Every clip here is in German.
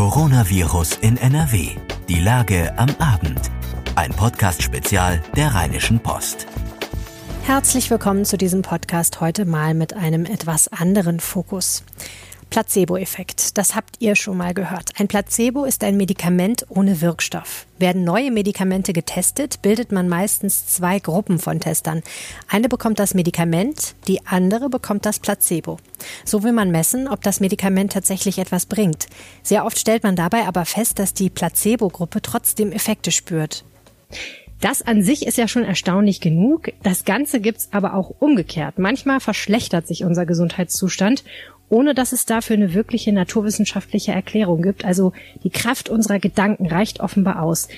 Coronavirus in NRW. Die Lage am Abend. Ein Podcast-Spezial der Rheinischen Post. Herzlich willkommen zu diesem Podcast heute mal mit einem etwas anderen Fokus. Placebo-Effekt, das habt ihr schon mal gehört. Ein Placebo ist ein Medikament ohne Wirkstoff. Werden neue Medikamente getestet, bildet man meistens zwei Gruppen von Testern. Eine bekommt das Medikament, die andere bekommt das Placebo. So will man messen, ob das Medikament tatsächlich etwas bringt. Sehr oft stellt man dabei aber fest, dass die Placebo-Gruppe trotzdem Effekte spürt. Das an sich ist ja schon erstaunlich genug. Das Ganze gibt's aber auch umgekehrt. Manchmal verschlechtert sich unser Gesundheitszustand ohne dass es dafür eine wirkliche naturwissenschaftliche Erklärung gibt. Also die Kraft unserer Gedanken reicht offenbar aus.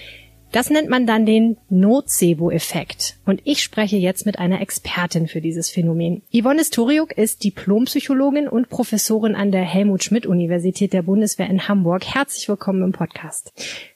Das nennt man dann den Nocebo-Effekt. Und ich spreche jetzt mit einer Expertin für dieses Phänomen. Yvonne Storiuk ist Diplompsychologin und Professorin an der Helmut-Schmidt-Universität der Bundeswehr in Hamburg. Herzlich willkommen im Podcast.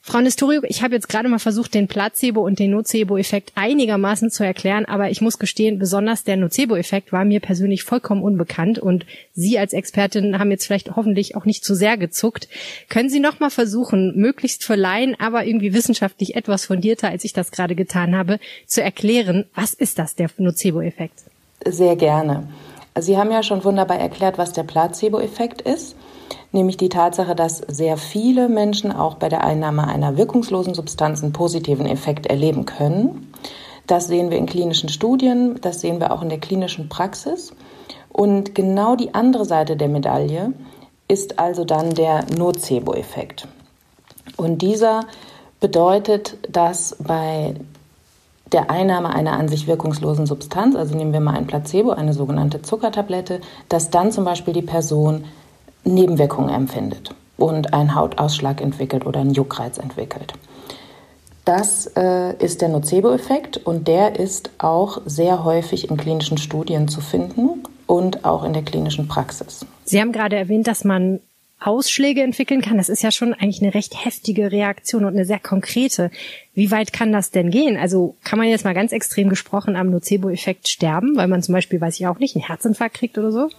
Frau Nestoriuk, ich habe jetzt gerade mal versucht, den Placebo- und den Nocebo-Effekt einigermaßen zu erklären, aber ich muss gestehen, besonders der Nocebo-Effekt war mir persönlich vollkommen unbekannt und Sie als Expertin haben jetzt vielleicht hoffentlich auch nicht zu sehr gezuckt. Können Sie noch mal versuchen, möglichst für Laien, aber irgendwie wissenschaftlich etwas fundierter, als ich das gerade getan habe, zu erklären, was ist das, der Nocebo-Effekt? Sehr gerne. Sie haben ja schon wunderbar erklärt, was der Placebo-Effekt ist nämlich die Tatsache, dass sehr viele Menschen auch bei der Einnahme einer wirkungslosen Substanz einen positiven Effekt erleben können. Das sehen wir in klinischen Studien, das sehen wir auch in der klinischen Praxis. Und genau die andere Seite der Medaille ist also dann der Nocebo-Effekt. Und dieser bedeutet, dass bei der Einnahme einer an sich wirkungslosen Substanz, also nehmen wir mal ein Placebo, eine sogenannte Zuckertablette, dass dann zum Beispiel die Person Nebenwirkungen empfindet und einen Hautausschlag entwickelt oder einen Juckreiz entwickelt. Das äh, ist der Nocebo-Effekt und der ist auch sehr häufig in klinischen Studien zu finden und auch in der klinischen Praxis. Sie haben gerade erwähnt, dass man Ausschläge entwickeln kann. Das ist ja schon eigentlich eine recht heftige Reaktion und eine sehr konkrete. Wie weit kann das denn gehen? Also kann man jetzt mal ganz extrem gesprochen am Nocebo-Effekt sterben, weil man zum Beispiel, weiß ich auch nicht, einen Herzinfarkt kriegt oder so?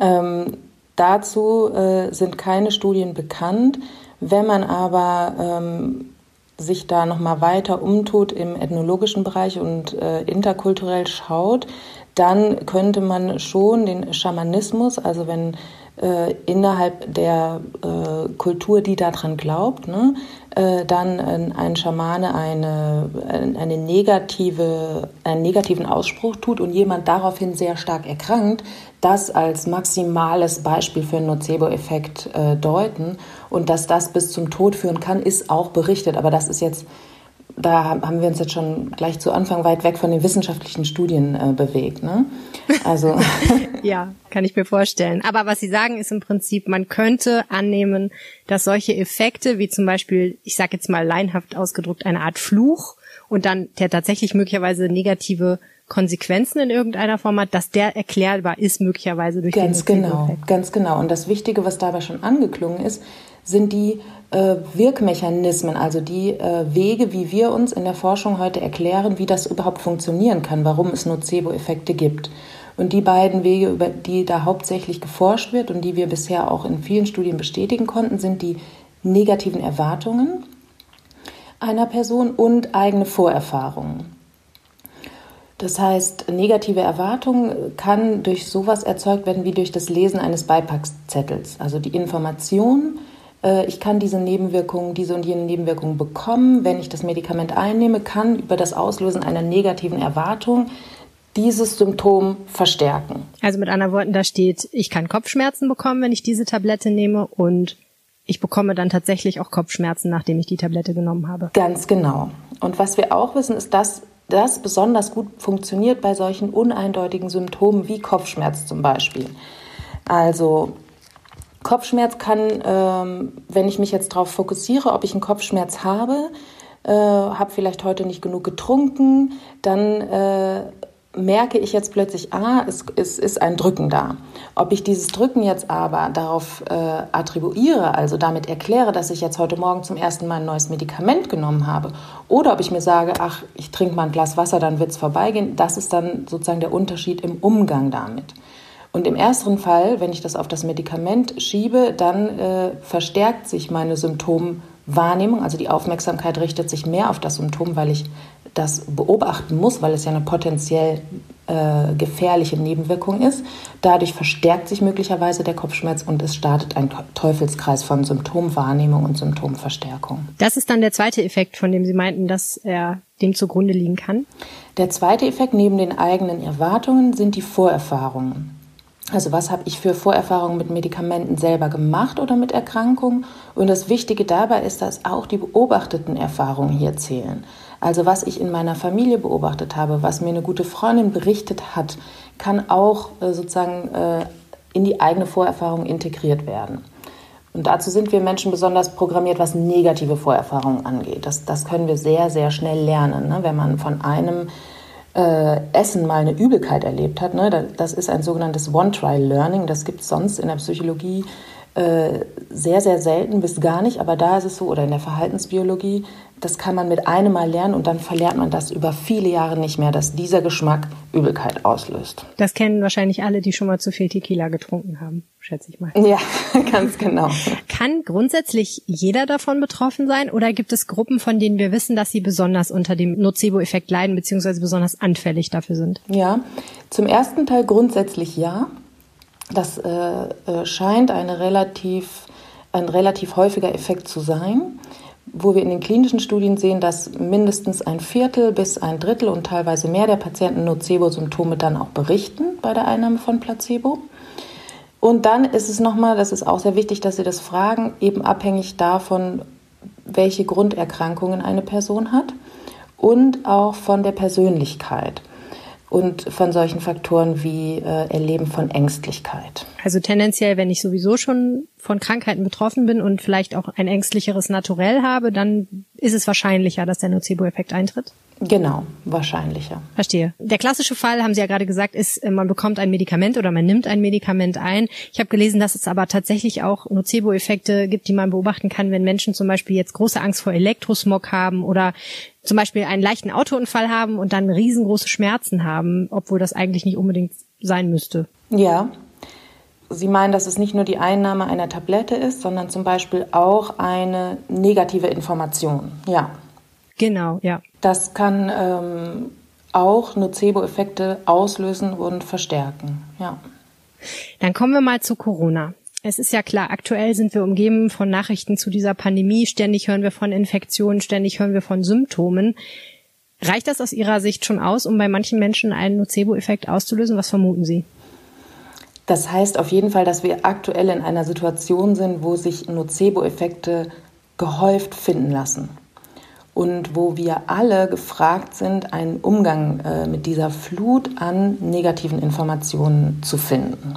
Ähm, dazu äh, sind keine Studien bekannt. Wenn man aber ähm, sich da nochmal weiter umtut im ethnologischen Bereich und äh, interkulturell schaut, dann könnte man schon den Schamanismus, also wenn äh, innerhalb der äh, Kultur, die daran glaubt, ne, äh, dann ein Schamane eine, eine negative, einen negativen Ausspruch tut und jemand daraufhin sehr stark erkrankt, das als maximales Beispiel für einen Nocebo-Effekt äh, deuten. Und dass das bis zum Tod führen kann, ist auch berichtet. Aber das ist jetzt da haben wir uns jetzt schon gleich zu Anfang weit weg von den wissenschaftlichen Studien äh, bewegt. Ne? Also ja, kann ich mir vorstellen. Aber was Sie sagen, ist im Prinzip, man könnte annehmen, dass solche Effekte, wie zum Beispiel, ich sage jetzt mal leinhaft ausgedrückt, eine Art Fluch und dann der tatsächlich möglicherweise negative Konsequenzen in irgendeiner Form hat, dass der erklärbar ist möglicherweise durch ganz den genau, ganz genau. Und das Wichtige, was dabei schon angeklungen ist, sind die äh, Wirkmechanismen, also die äh, Wege, wie wir uns in der Forschung heute erklären, wie das überhaupt funktionieren kann, warum es Nocebo-Effekte gibt. Und die beiden Wege, über die da hauptsächlich geforscht wird und die wir bisher auch in vielen Studien bestätigen konnten, sind die negativen Erwartungen einer Person und eigene Vorerfahrungen. Das heißt, negative Erwartung kann durch sowas erzeugt werden wie durch das Lesen eines Beipackzettels. Also die Information, ich kann diese Nebenwirkungen, diese und jene Nebenwirkungen bekommen, wenn ich das Medikament einnehme, kann über das Auslösen einer negativen Erwartung dieses Symptom verstärken. Also mit anderen Worten, da steht, ich kann Kopfschmerzen bekommen, wenn ich diese Tablette nehme und ich bekomme dann tatsächlich auch Kopfschmerzen, nachdem ich die Tablette genommen habe. Ganz genau. Und was wir auch wissen, ist, dass das besonders gut funktioniert bei solchen uneindeutigen Symptomen wie Kopfschmerz zum Beispiel. Also Kopfschmerz kann, ähm, wenn ich mich jetzt darauf fokussiere, ob ich einen Kopfschmerz habe, äh, habe vielleicht heute nicht genug getrunken, dann äh, merke ich jetzt plötzlich, ah, es, es ist ein Drücken da. Ob ich dieses Drücken jetzt aber darauf äh, attribuiere, also damit erkläre, dass ich jetzt heute Morgen zum ersten Mal ein neues Medikament genommen habe, oder ob ich mir sage, ach, ich trinke mal ein Glas Wasser, dann wird es vorbeigehen, das ist dann sozusagen der Unterschied im Umgang damit. Und im ersten Fall, wenn ich das auf das Medikament schiebe, dann äh, verstärkt sich meine Symptomwahrnehmung. Also die Aufmerksamkeit richtet sich mehr auf das Symptom, weil ich das beobachten muss, weil es ja eine potenziell äh, gefährliche Nebenwirkung ist. Dadurch verstärkt sich möglicherweise der Kopfschmerz und es startet ein Teufelskreis von Symptomwahrnehmung und Symptomverstärkung. Das ist dann der zweite Effekt, von dem Sie meinten, dass er dem zugrunde liegen kann? Der zweite Effekt neben den eigenen Erwartungen sind die Vorerfahrungen. Also was habe ich für Vorerfahrungen mit Medikamenten selber gemacht oder mit Erkrankungen? Und das Wichtige dabei ist, dass auch die beobachteten Erfahrungen hier zählen. Also was ich in meiner Familie beobachtet habe, was mir eine gute Freundin berichtet hat, kann auch äh, sozusagen äh, in die eigene Vorerfahrung integriert werden. Und dazu sind wir Menschen besonders programmiert, was negative Vorerfahrungen angeht. Das, das können wir sehr, sehr schnell lernen. Ne? Wenn man von einem äh, Essen mal eine Übelkeit erlebt hat. Ne? Das ist ein sogenanntes One-Trial-Learning. Das gibt es sonst in der Psychologie äh, sehr, sehr selten bis gar nicht. Aber da ist es so, oder in der Verhaltensbiologie, das kann man mit einem Mal lernen und dann verlernt man das über viele Jahre nicht mehr, dass dieser Geschmack Übelkeit auslöst. Das kennen wahrscheinlich alle, die schon mal zu viel Tequila getrunken haben, schätze ich mal. Ja, ganz genau. Kann grundsätzlich jeder davon betroffen sein oder gibt es Gruppen, von denen wir wissen, dass sie besonders unter dem Nocebo-Effekt leiden beziehungsweise besonders anfällig dafür sind? Ja, zum ersten Teil grundsätzlich ja. Das äh, äh scheint eine relativ, ein relativ häufiger Effekt zu sein wo wir in den klinischen Studien sehen, dass mindestens ein Viertel bis ein Drittel und teilweise mehr der Patienten Nocebo-Symptome dann auch berichten bei der Einnahme von Placebo. Und dann ist es nochmal, das ist auch sehr wichtig, dass Sie das fragen, eben abhängig davon, welche Grunderkrankungen eine Person hat und auch von der Persönlichkeit und von solchen Faktoren wie äh, Erleben von Ängstlichkeit. Also tendenziell, wenn ich sowieso schon von Krankheiten betroffen bin und vielleicht auch ein ängstlicheres Naturell habe, dann ist es wahrscheinlicher, dass der Nocebo-Effekt eintritt? Genau, wahrscheinlicher. Verstehe. Der klassische Fall, haben Sie ja gerade gesagt, ist, äh, man bekommt ein Medikament oder man nimmt ein Medikament ein. Ich habe gelesen, dass es aber tatsächlich auch Nocebo-Effekte gibt, die man beobachten kann, wenn Menschen zum Beispiel jetzt große Angst vor Elektrosmog haben oder zum Beispiel einen leichten Autounfall haben und dann riesengroße Schmerzen haben, obwohl das eigentlich nicht unbedingt sein müsste. Ja. Sie meinen, dass es nicht nur die Einnahme einer Tablette ist, sondern zum Beispiel auch eine negative Information. Ja. Genau, ja. Das kann ähm, auch Nocebo-Effekte auslösen und verstärken. Ja. Dann kommen wir mal zu Corona. Es ist ja klar, aktuell sind wir umgeben von Nachrichten zu dieser Pandemie. Ständig hören wir von Infektionen, ständig hören wir von Symptomen. Reicht das aus Ihrer Sicht schon aus, um bei manchen Menschen einen Nocebo-Effekt auszulösen? Was vermuten Sie? Das heißt auf jeden Fall, dass wir aktuell in einer Situation sind, wo sich Nocebo-Effekte gehäuft finden lassen und wo wir alle gefragt sind, einen Umgang äh, mit dieser Flut an negativen Informationen zu finden.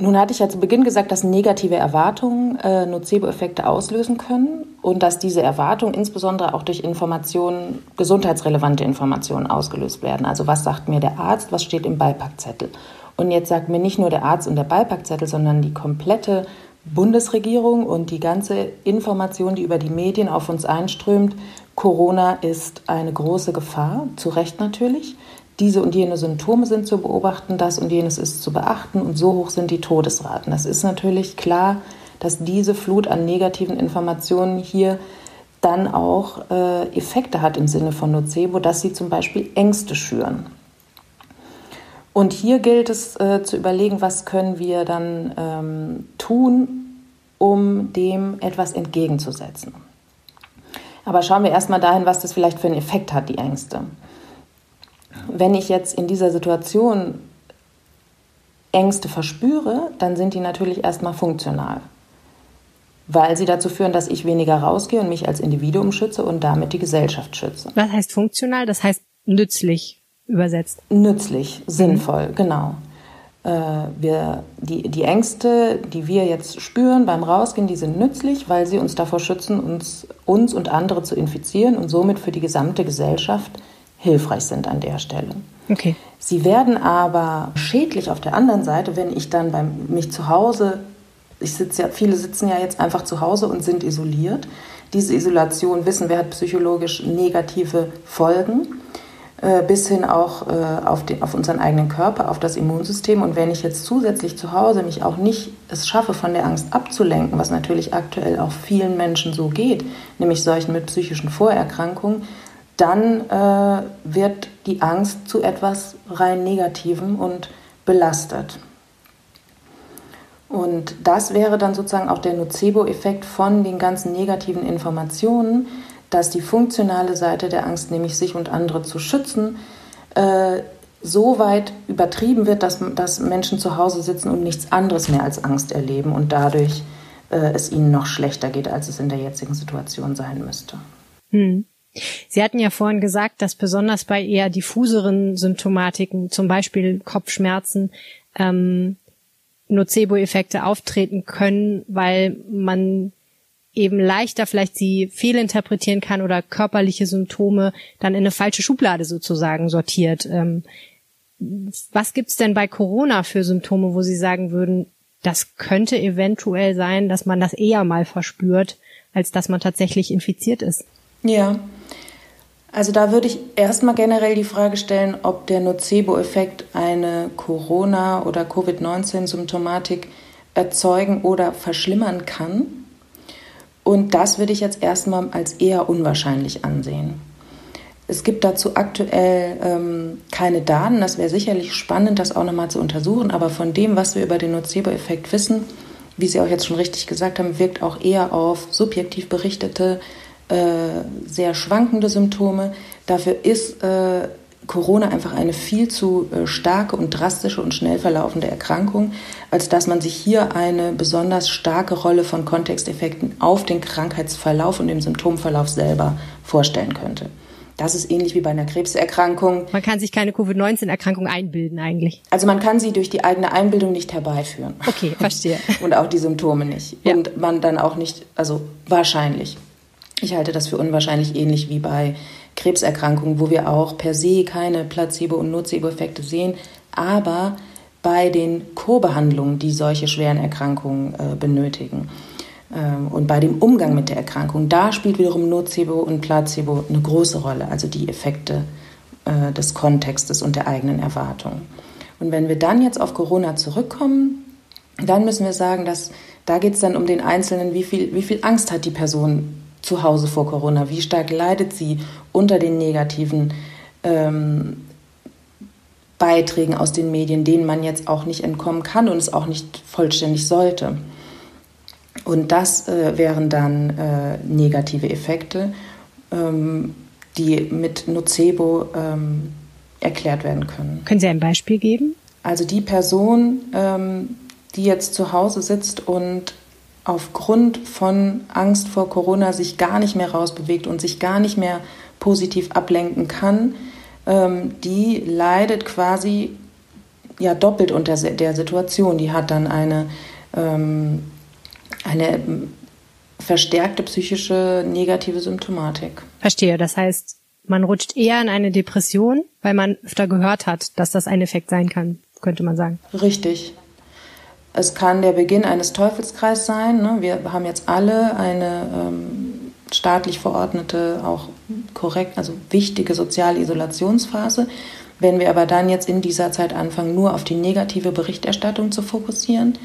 Nun hatte ich ja zu Beginn gesagt, dass negative Erwartungen äh, Nocebo-Effekte auslösen können und dass diese Erwartungen insbesondere auch durch Informationen, gesundheitsrelevante Informationen ausgelöst werden. Also was sagt mir der Arzt, was steht im Beipackzettel? Und jetzt sagt mir nicht nur der Arzt und der Beipackzettel, sondern die komplette Bundesregierung und die ganze Information, die über die Medien auf uns einströmt, Corona ist eine große Gefahr, zu Recht natürlich. Diese und jene Symptome sind zu beobachten, das und jenes ist zu beachten und so hoch sind die Todesraten. Das ist natürlich klar, dass diese Flut an negativen Informationen hier dann auch äh, Effekte hat im Sinne von Nocebo, dass sie zum Beispiel Ängste schüren. Und hier gilt es äh, zu überlegen, was können wir dann ähm, tun, um dem etwas entgegenzusetzen. Aber schauen wir erstmal dahin, was das vielleicht für einen Effekt hat, die Ängste. Wenn ich jetzt in dieser Situation Ängste verspüre, dann sind die natürlich erstmal funktional, weil sie dazu führen, dass ich weniger rausgehe und mich als Individuum schütze und damit die Gesellschaft schütze. Was heißt funktional? Das heißt nützlich übersetzt. Nützlich, sinnvoll, mhm. genau. Äh, wir, die, die Ängste, die wir jetzt spüren beim Rausgehen, die sind nützlich, weil sie uns davor schützen, uns, uns und andere zu infizieren und somit für die gesamte Gesellschaft hilfreich sind an der Stelle. Okay. Sie werden aber schädlich auf der anderen Seite, wenn ich dann bei mich zu Hause, ich sitze ja, viele sitzen ja jetzt einfach zu Hause und sind isoliert. Diese Isolation, wissen wir, hat psychologisch negative Folgen äh, bis hin auch äh, auf, den, auf unseren eigenen Körper, auf das Immunsystem. Und wenn ich jetzt zusätzlich zu Hause mich auch nicht es schaffe, von der Angst abzulenken, was natürlich aktuell auch vielen Menschen so geht, nämlich solchen mit psychischen Vorerkrankungen, dann äh, wird die Angst zu etwas rein Negativem und belastet. Und das wäre dann sozusagen auch der Nocebo-Effekt von den ganzen negativen Informationen, dass die funktionale Seite der Angst, nämlich sich und andere zu schützen, äh, so weit übertrieben wird, dass, dass Menschen zu Hause sitzen und nichts anderes mehr als Angst erleben und dadurch äh, es ihnen noch schlechter geht, als es in der jetzigen Situation sein müsste. Hm. Sie hatten ja vorhin gesagt, dass besonders bei eher diffuseren Symptomatiken, zum Beispiel Kopfschmerzen, ähm, Nocebo-Effekte auftreten können, weil man eben leichter vielleicht sie fehlinterpretieren kann oder körperliche Symptome dann in eine falsche Schublade sozusagen sortiert. Ähm, was gibt's denn bei Corona für Symptome, wo Sie sagen würden, das könnte eventuell sein, dass man das eher mal verspürt, als dass man tatsächlich infiziert ist? Ja, also da würde ich erstmal generell die Frage stellen, ob der Nocebo-Effekt eine Corona- oder Covid-19-Symptomatik erzeugen oder verschlimmern kann. Und das würde ich jetzt erstmal als eher unwahrscheinlich ansehen. Es gibt dazu aktuell ähm, keine Daten. Das wäre sicherlich spannend, das auch nochmal zu untersuchen. Aber von dem, was wir über den Nocebo-Effekt wissen, wie Sie auch jetzt schon richtig gesagt haben, wirkt auch eher auf subjektiv berichtete, sehr schwankende Symptome. Dafür ist äh, Corona einfach eine viel zu äh, starke und drastische und schnell verlaufende Erkrankung, als dass man sich hier eine besonders starke Rolle von Kontexteffekten auf den Krankheitsverlauf und den Symptomverlauf selber vorstellen könnte. Das ist ähnlich wie bei einer Krebserkrankung. Man kann sich keine Covid-19-Erkrankung einbilden eigentlich. Also man kann sie durch die eigene Einbildung nicht herbeiführen. Okay, verstehe. und auch die Symptome nicht. Ja. Und man dann auch nicht, also wahrscheinlich. Ich halte das für unwahrscheinlich ähnlich wie bei Krebserkrankungen, wo wir auch per se keine Placebo- und Nocebo-Effekte sehen, aber bei den Co-Behandlungen, die solche schweren Erkrankungen äh, benötigen. Ähm, und bei dem Umgang mit der Erkrankung, da spielt wiederum Nocebo und Placebo eine große Rolle, also die Effekte äh, des Kontextes und der eigenen Erwartungen. Und wenn wir dann jetzt auf Corona zurückkommen, dann müssen wir sagen, dass da geht es dann um den Einzelnen, wie viel, wie viel Angst hat die Person zu Hause vor Corona? Wie stark leidet sie unter den negativen ähm, Beiträgen aus den Medien, denen man jetzt auch nicht entkommen kann und es auch nicht vollständig sollte? Und das äh, wären dann äh, negative Effekte, ähm, die mit Nocebo ähm, erklärt werden können. Können Sie ein Beispiel geben? Also die Person, ähm, die jetzt zu Hause sitzt und aufgrund von Angst vor Corona sich gar nicht mehr rausbewegt und sich gar nicht mehr positiv ablenken kann, ähm, die leidet quasi ja doppelt unter der Situation. Die hat dann eine, ähm, eine verstärkte psychische negative Symptomatik. Verstehe. Das heißt, man rutscht eher in eine Depression, weil man öfter gehört hat, dass das ein Effekt sein kann, könnte man sagen. Richtig. Es kann der Beginn eines Teufelskreises sein. Ne? Wir haben jetzt alle eine ähm, staatlich verordnete, auch korrekt, also wichtige soziale Isolationsphase. Wenn wir aber dann jetzt in dieser Zeit anfangen, nur auf die negative Berichterstattung zu fokussieren,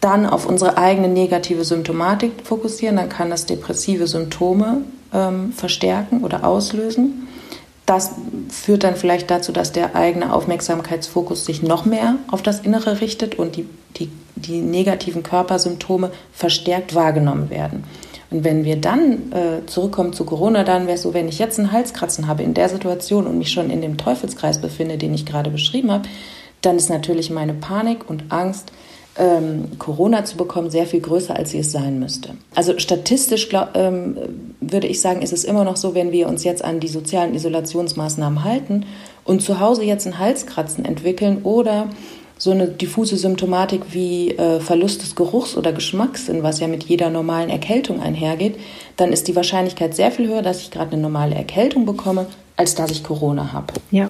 dann auf unsere eigene negative Symptomatik fokussieren, dann kann das depressive Symptome ähm, verstärken oder auslösen. Das führt dann vielleicht dazu, dass der eigene Aufmerksamkeitsfokus sich noch mehr auf das Innere richtet und die, die, die negativen Körpersymptome verstärkt wahrgenommen werden. Und wenn wir dann äh, zurückkommen zu Corona, dann wäre es so, wenn ich jetzt einen Halskratzen habe in der Situation und mich schon in dem Teufelskreis befinde, den ich gerade beschrieben habe, dann ist natürlich meine Panik und Angst ähm, Corona zu bekommen, sehr viel größer, als sie es sein müsste. Also statistisch glaub, ähm, würde ich sagen, ist es immer noch so, wenn wir uns jetzt an die sozialen Isolationsmaßnahmen halten und zu Hause jetzt ein Halskratzen entwickeln oder so eine diffuse Symptomatik wie äh, Verlust des Geruchs oder Geschmackssinn, was ja mit jeder normalen Erkältung einhergeht, dann ist die Wahrscheinlichkeit sehr viel höher, dass ich gerade eine normale Erkältung bekomme, als dass ich Corona habe. Ja.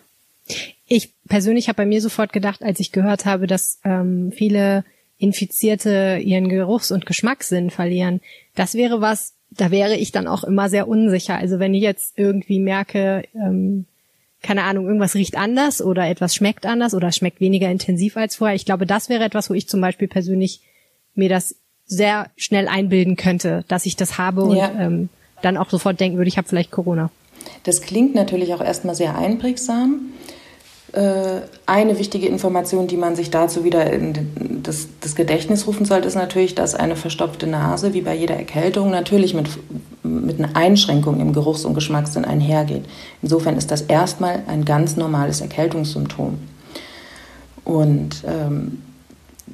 Ich persönlich habe bei mir sofort gedacht, als ich gehört habe, dass ähm, viele Infizierte ihren Geruchs- und Geschmackssinn verlieren. Das wäre was, da wäre ich dann auch immer sehr unsicher. Also wenn ich jetzt irgendwie merke, ähm, keine Ahnung, irgendwas riecht anders oder etwas schmeckt anders oder schmeckt weniger intensiv als vorher. Ich glaube, das wäre etwas, wo ich zum Beispiel persönlich mir das sehr schnell einbilden könnte, dass ich das habe und ja. ähm, dann auch sofort denken würde, ich habe vielleicht Corona. Das klingt natürlich auch erstmal sehr einprägsam. Äh, eine wichtige Information, die man sich dazu wieder in das, das, Gedächtnis rufen sollte, ist natürlich, dass eine verstopfte Nase, wie bei jeder Erkältung, natürlich mit, mit einer Einschränkung im Geruchs- und Geschmackssinn einhergeht. Insofern ist das erstmal ein ganz normales Erkältungssymptom. Und ähm,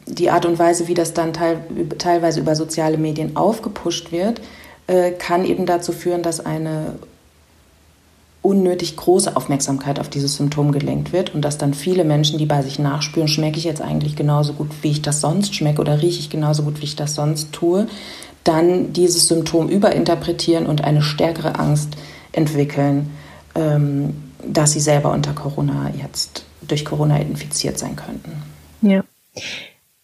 die Art und Weise, wie das dann teil, teilweise über soziale Medien aufgepusht wird, äh, kann eben dazu führen, dass eine unnötig große Aufmerksamkeit auf dieses Symptom gelenkt wird und dass dann viele Menschen, die bei sich nachspüren, schmecke ich jetzt eigentlich genauso gut, wie ich das sonst schmecke oder rieche ich genauso gut, wie ich das sonst tue, dann dieses Symptom überinterpretieren und eine stärkere Angst entwickeln, ähm, dass sie selber unter Corona jetzt durch Corona infiziert sein könnten. Ja.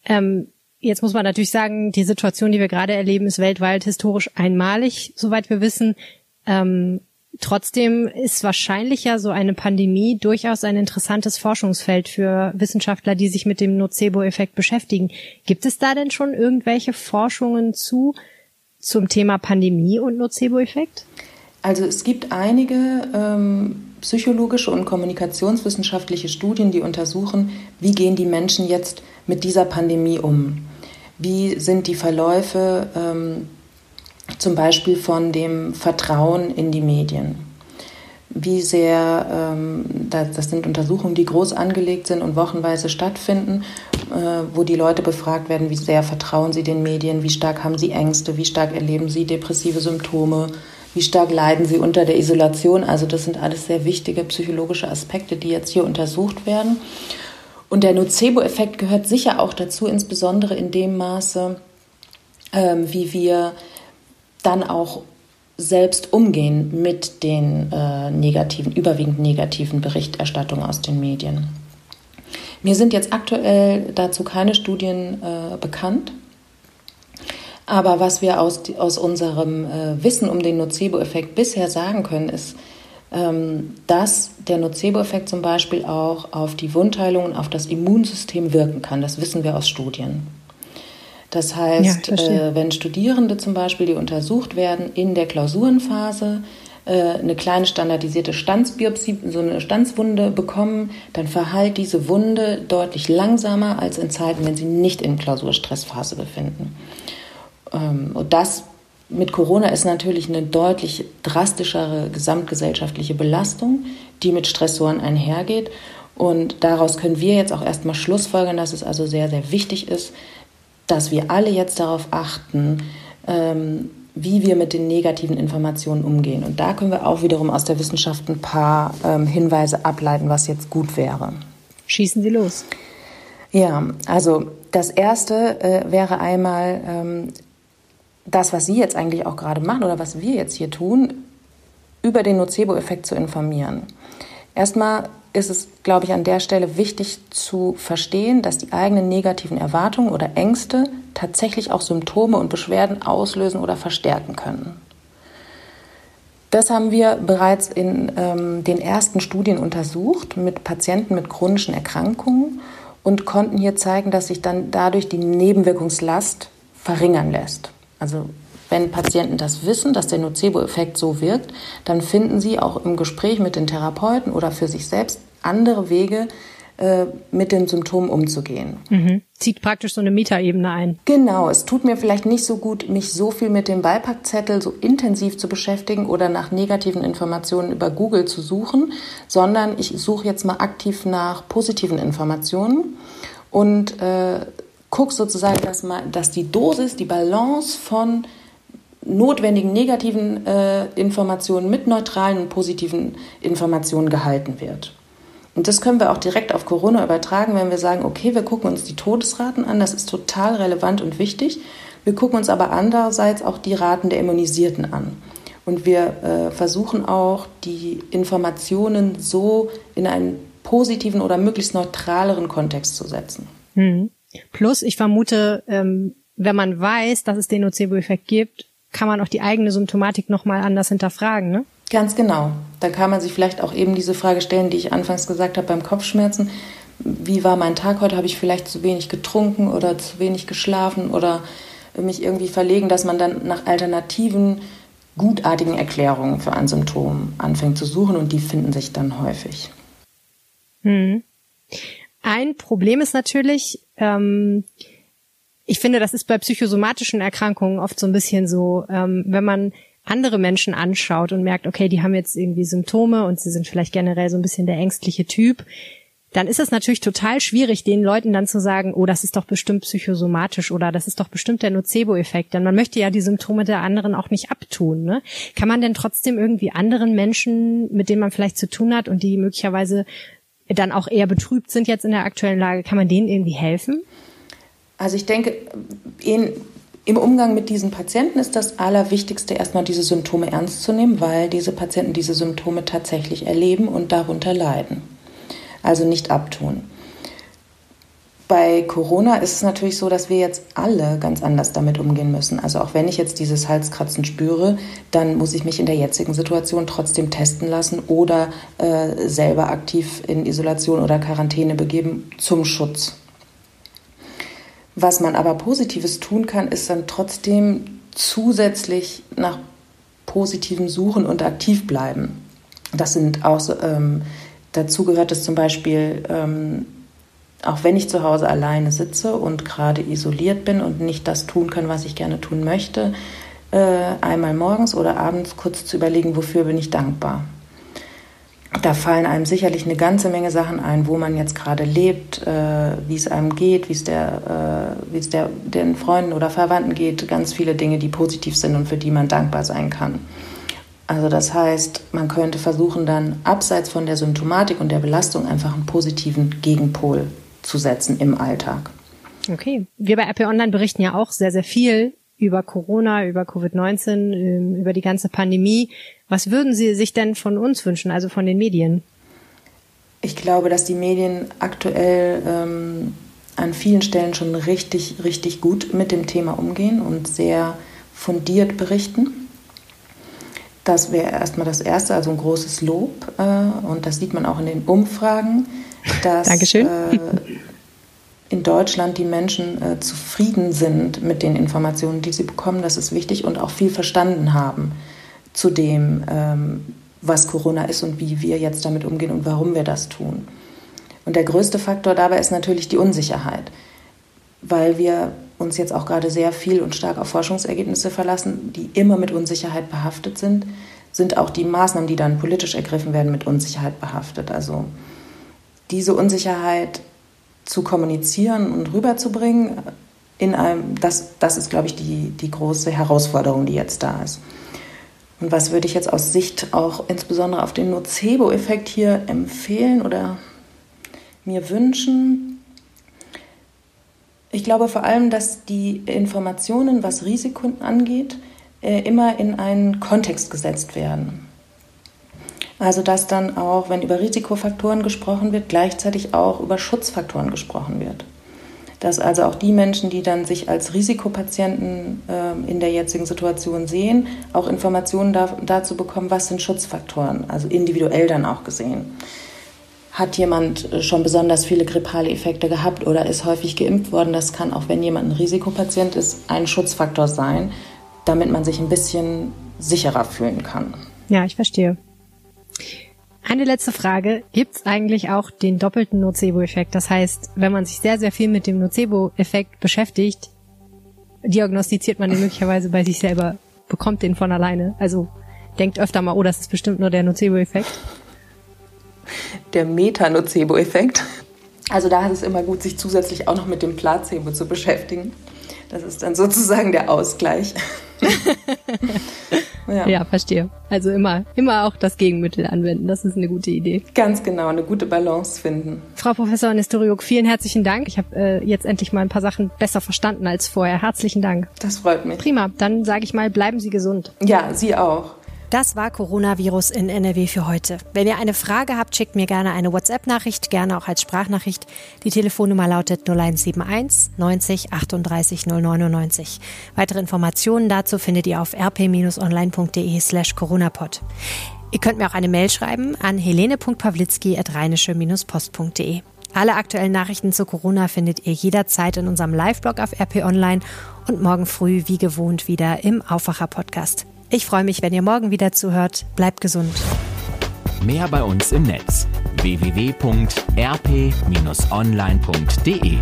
Ähm, jetzt muss man natürlich sagen, die Situation, die wir gerade erleben, ist weltweit historisch einmalig, soweit wir wissen. Ähm, Trotzdem ist wahrscheinlich ja so eine Pandemie durchaus ein interessantes Forschungsfeld für Wissenschaftler, die sich mit dem Nocebo-Effekt beschäftigen. Gibt es da denn schon irgendwelche Forschungen zu zum Thema Pandemie und Nocebo-Effekt? Also es gibt einige ähm, psychologische und kommunikationswissenschaftliche Studien, die untersuchen, wie gehen die Menschen jetzt mit dieser Pandemie um? Wie sind die Verläufe ähm, zum Beispiel von dem Vertrauen in die Medien. Wie sehr, ähm, das, das, sind Untersuchungen, die groß angelegt sind und wochenweise stattfinden, äh, wo die Leute befragt werden, wie sehr vertrauen sie den Medien, wie stark haben sie Ängste, wie stark erleben sie depressive Symptome, wie stark leiden sie unter der Isolation. Also das sind alles sehr wichtige psychologische Aspekte, die jetzt hier untersucht werden. Und der Nocebo-Effekt gehört sicher auch dazu, insbesondere in dem Maße, ähm, wie wir dann auch selbst umgehen mit den äh, negativen, überwiegend negativen Berichterstattungen aus den Medien. Mir sind jetzt aktuell dazu keine Studien äh, bekannt. Aber was wir aus, aus unserem äh, Wissen um den Nocebo-Effekt bisher sagen können, ist, ähm, dass der Nocebo-Effekt zum Beispiel auch auf die Wundheilung und auf das Immunsystem wirken kann. Das wissen wir aus Studien. Das heißt, ja, äh, wenn Studierende zum Beispiel, die untersucht werden in der Klausurenphase, äh, eine kleine standardisierte Stanzbiopsie, so eine Stanzwunde bekommen, dann verheilt diese Wunde deutlich langsamer als in Zeiten, wenn sie nicht in Klausurstressphase befinden. Ähm, und das mit Corona ist natürlich eine deutlich drastischere gesamtgesellschaftliche Belastung, die mit Stressoren einhergeht. Und daraus können wir jetzt auch erstmal schlussfolgern, dass es also sehr, sehr wichtig ist, dass wir alle jetzt darauf achten, ähm, wie wir mit den negativen Informationen umgehen. Und da können wir auch wiederum aus der Wissenschaft ein paar ähm, Hinweise ableiten, was jetzt gut wäre. Schießen Sie los. Ja, also das Erste äh, wäre einmal ähm, das, was Sie jetzt eigentlich auch gerade machen oder was wir jetzt hier tun, über den Nocebo-Effekt zu informieren. Erstmal ist es, glaube ich, an der Stelle wichtig zu verstehen, dass die eigenen negativen Erwartungen oder Ängste tatsächlich auch Symptome und Beschwerden auslösen oder verstärken können. Das haben wir bereits in ähm, den ersten Studien untersucht mit Patienten mit chronischen Erkrankungen und konnten hier zeigen, dass sich dann dadurch die Nebenwirkungslast verringern lässt. Also wenn Patienten das wissen, dass der Nocebo-Effekt so wirkt, dann finden sie auch im Gespräch mit den Therapeuten oder für sich selbst andere Wege, äh, mit den Symptomen umzugehen. Mhm. Zieht praktisch so eine Metaebene ein. Genau, es tut mir vielleicht nicht so gut, mich so viel mit dem Beipackzettel so intensiv zu beschäftigen oder nach negativen Informationen über Google zu suchen, sondern ich suche jetzt mal aktiv nach positiven Informationen und äh, gucke sozusagen, dass, mal, dass die Dosis, die Balance von notwendigen negativen äh, Informationen mit neutralen und positiven Informationen gehalten wird. Und das können wir auch direkt auf Corona übertragen, wenn wir sagen, okay, wir gucken uns die Todesraten an, das ist total relevant und wichtig. Wir gucken uns aber andererseits auch die Raten der Immunisierten an. Und wir äh, versuchen auch, die Informationen so in einen positiven oder möglichst neutraleren Kontext zu setzen. Hm. Plus, ich vermute, ähm, wenn man weiß, dass es den Nocebo-Effekt gibt, kann man auch die eigene Symptomatik nochmal anders hinterfragen, ne? Ganz genau. Da kann man sich vielleicht auch eben diese Frage stellen, die ich anfangs gesagt habe beim Kopfschmerzen. Wie war mein Tag heute? Habe ich vielleicht zu wenig getrunken oder zu wenig geschlafen oder mich irgendwie verlegen, dass man dann nach alternativen, gutartigen Erklärungen für ein Symptom anfängt zu suchen und die finden sich dann häufig. Hm. Ein Problem ist natürlich, ähm, ich finde, das ist bei psychosomatischen Erkrankungen oft so ein bisschen so, ähm, wenn man andere Menschen anschaut und merkt, okay, die haben jetzt irgendwie Symptome und sie sind vielleicht generell so ein bisschen der ängstliche Typ, dann ist es natürlich total schwierig, den Leuten dann zu sagen, oh, das ist doch bestimmt psychosomatisch oder das ist doch bestimmt der Nocebo-Effekt. Denn man möchte ja die Symptome der anderen auch nicht abtun. Ne? Kann man denn trotzdem irgendwie anderen Menschen, mit denen man vielleicht zu tun hat und die möglicherweise dann auch eher betrübt sind jetzt in der aktuellen Lage, kann man denen irgendwie helfen? Also ich denke, in, im Umgang mit diesen Patienten ist das Allerwichtigste, erstmal diese Symptome ernst zu nehmen, weil diese Patienten diese Symptome tatsächlich erleben und darunter leiden. Also nicht abtun. Bei Corona ist es natürlich so, dass wir jetzt alle ganz anders damit umgehen müssen. Also auch wenn ich jetzt dieses Halskratzen spüre, dann muss ich mich in der jetzigen Situation trotzdem testen lassen oder äh, selber aktiv in Isolation oder Quarantäne begeben zum Schutz. Was man aber Positives tun kann, ist dann trotzdem zusätzlich nach Positivem suchen und aktiv bleiben. Das sind auch ähm, dazu gehört es zum Beispiel, ähm, auch wenn ich zu Hause alleine sitze und gerade isoliert bin und nicht das tun kann, was ich gerne tun möchte, äh, einmal morgens oder abends kurz zu überlegen, wofür bin ich dankbar da fallen einem sicherlich eine ganze Menge Sachen ein, wo man jetzt gerade lebt, äh, wie es einem geht, wie es der, äh, wie es der, den Freunden oder Verwandten geht, ganz viele Dinge, die positiv sind und für die man dankbar sein kann. Also das heißt, man könnte versuchen dann abseits von der Symptomatik und der Belastung einfach einen positiven Gegenpol zu setzen im Alltag. Okay. Wir bei RP Online berichten ja auch sehr, sehr viel über Corona, über Covid-19, ähm, über die ganze Pandemie. Was würden Sie sich denn von uns wünschen, also von den Medien? Ich glaube, dass die Medien aktuell ähm, an vielen Stellen schon richtig, richtig gut mit dem Thema umgehen und sehr fundiert berichten. Das wäre erstmal das Erste, also ein großes Lob. Äh, und das sieht man auch in den Umfragen, dass Dankeschön. Äh, in Deutschland die Menschen äh, zufrieden sind mit den Informationen, die sie bekommen. Das ist wichtig und auch viel verstanden haben zu dem, ähm, was Corona ist und wie wir jetzt damit umgehen und warum wir das tun. Und der größte Faktor dabei ist natürlich die Unsicherheit, weil wir uns jetzt auch gerade sehr viel und stark auf Forschungsergebnisse verlassen, die immer mit Unsicherheit behaftet sind, sind auch die Maßnahmen, die dann politisch ergriffen werden, mit Unsicherheit behaftet. Also diese Unsicherheit zu kommunizieren und rüberzubringen, in einem, das, das ist, glaube ich, die, die große Herausforderung, die jetzt da ist. Und was würde ich jetzt aus Sicht auch insbesondere auf den Nocebo-Effekt hier empfehlen oder mir wünschen? Ich glaube vor allem, dass die Informationen, was Risiken angeht, äh, immer in einen Kontext gesetzt werden. Also dass dann auch, wenn über Risikofaktoren gesprochen wird, gleichzeitig auch über Schutzfaktoren gesprochen wird dass also auch die Menschen, die dann sich als Risikopatienten äh, in der jetzigen Situation sehen, auch Informationen da, dazu bekommen, was sind Schutzfaktoren, also individuell dann auch gesehen. Hat jemand schon besonders viele grippale Effekte gehabt oder ist häufig geimpft worden? Das kann auch, wenn jemand ein Risikopatient ist, ein Schutzfaktor sein, damit man sich ein bisschen sicherer fühlen kann. Ja, ich verstehe. Eine letzte Frage. Gibt es eigentlich auch den doppelten Nocebo-Effekt? Das heißt, wenn man sich sehr, sehr viel mit dem Nocebo-Effekt beschäftigt, diagnostiziert man den möglicherweise bei sich selber, bekommt den von alleine. Also denkt öfter mal, oh, das ist bestimmt nur der Nocebo-Effekt. Der Meta-Nocebo-Effekt. Also da ist es immer gut, sich zusätzlich auch noch mit dem Placebo zu beschäftigen. Das ist dann sozusagen der Ausgleich. Ja. ja, verstehe. Also immer, immer auch das Gegenmittel anwenden. Das ist eine gute Idee. Ganz genau, eine gute Balance finden. Frau Professor Nestoriuk, vielen herzlichen Dank. Ich habe äh, jetzt endlich mal ein paar Sachen besser verstanden als vorher. Herzlichen Dank. Das freut mich. Prima. Dann sage ich mal, bleiben Sie gesund. Ja, Sie auch. Das war Coronavirus in NRW für heute. Wenn ihr eine Frage habt, schickt mir gerne eine WhatsApp-Nachricht, gerne auch als Sprachnachricht. Die Telefonnummer lautet 0171 90 38 099. Weitere Informationen dazu findet ihr auf rp-online.de slash coronapod. Ihr könnt mir auch eine Mail schreiben an helene.pawlitzki.rheinische-post.de. Alle aktuellen Nachrichten zu Corona findet ihr jederzeit in unserem Live-Blog auf RP Online und morgen früh wie gewohnt wieder im Aufwacher-Podcast. Ich freue mich, wenn ihr morgen wieder zuhört. Bleibt gesund. Mehr bei uns im Netz www.rp-online.de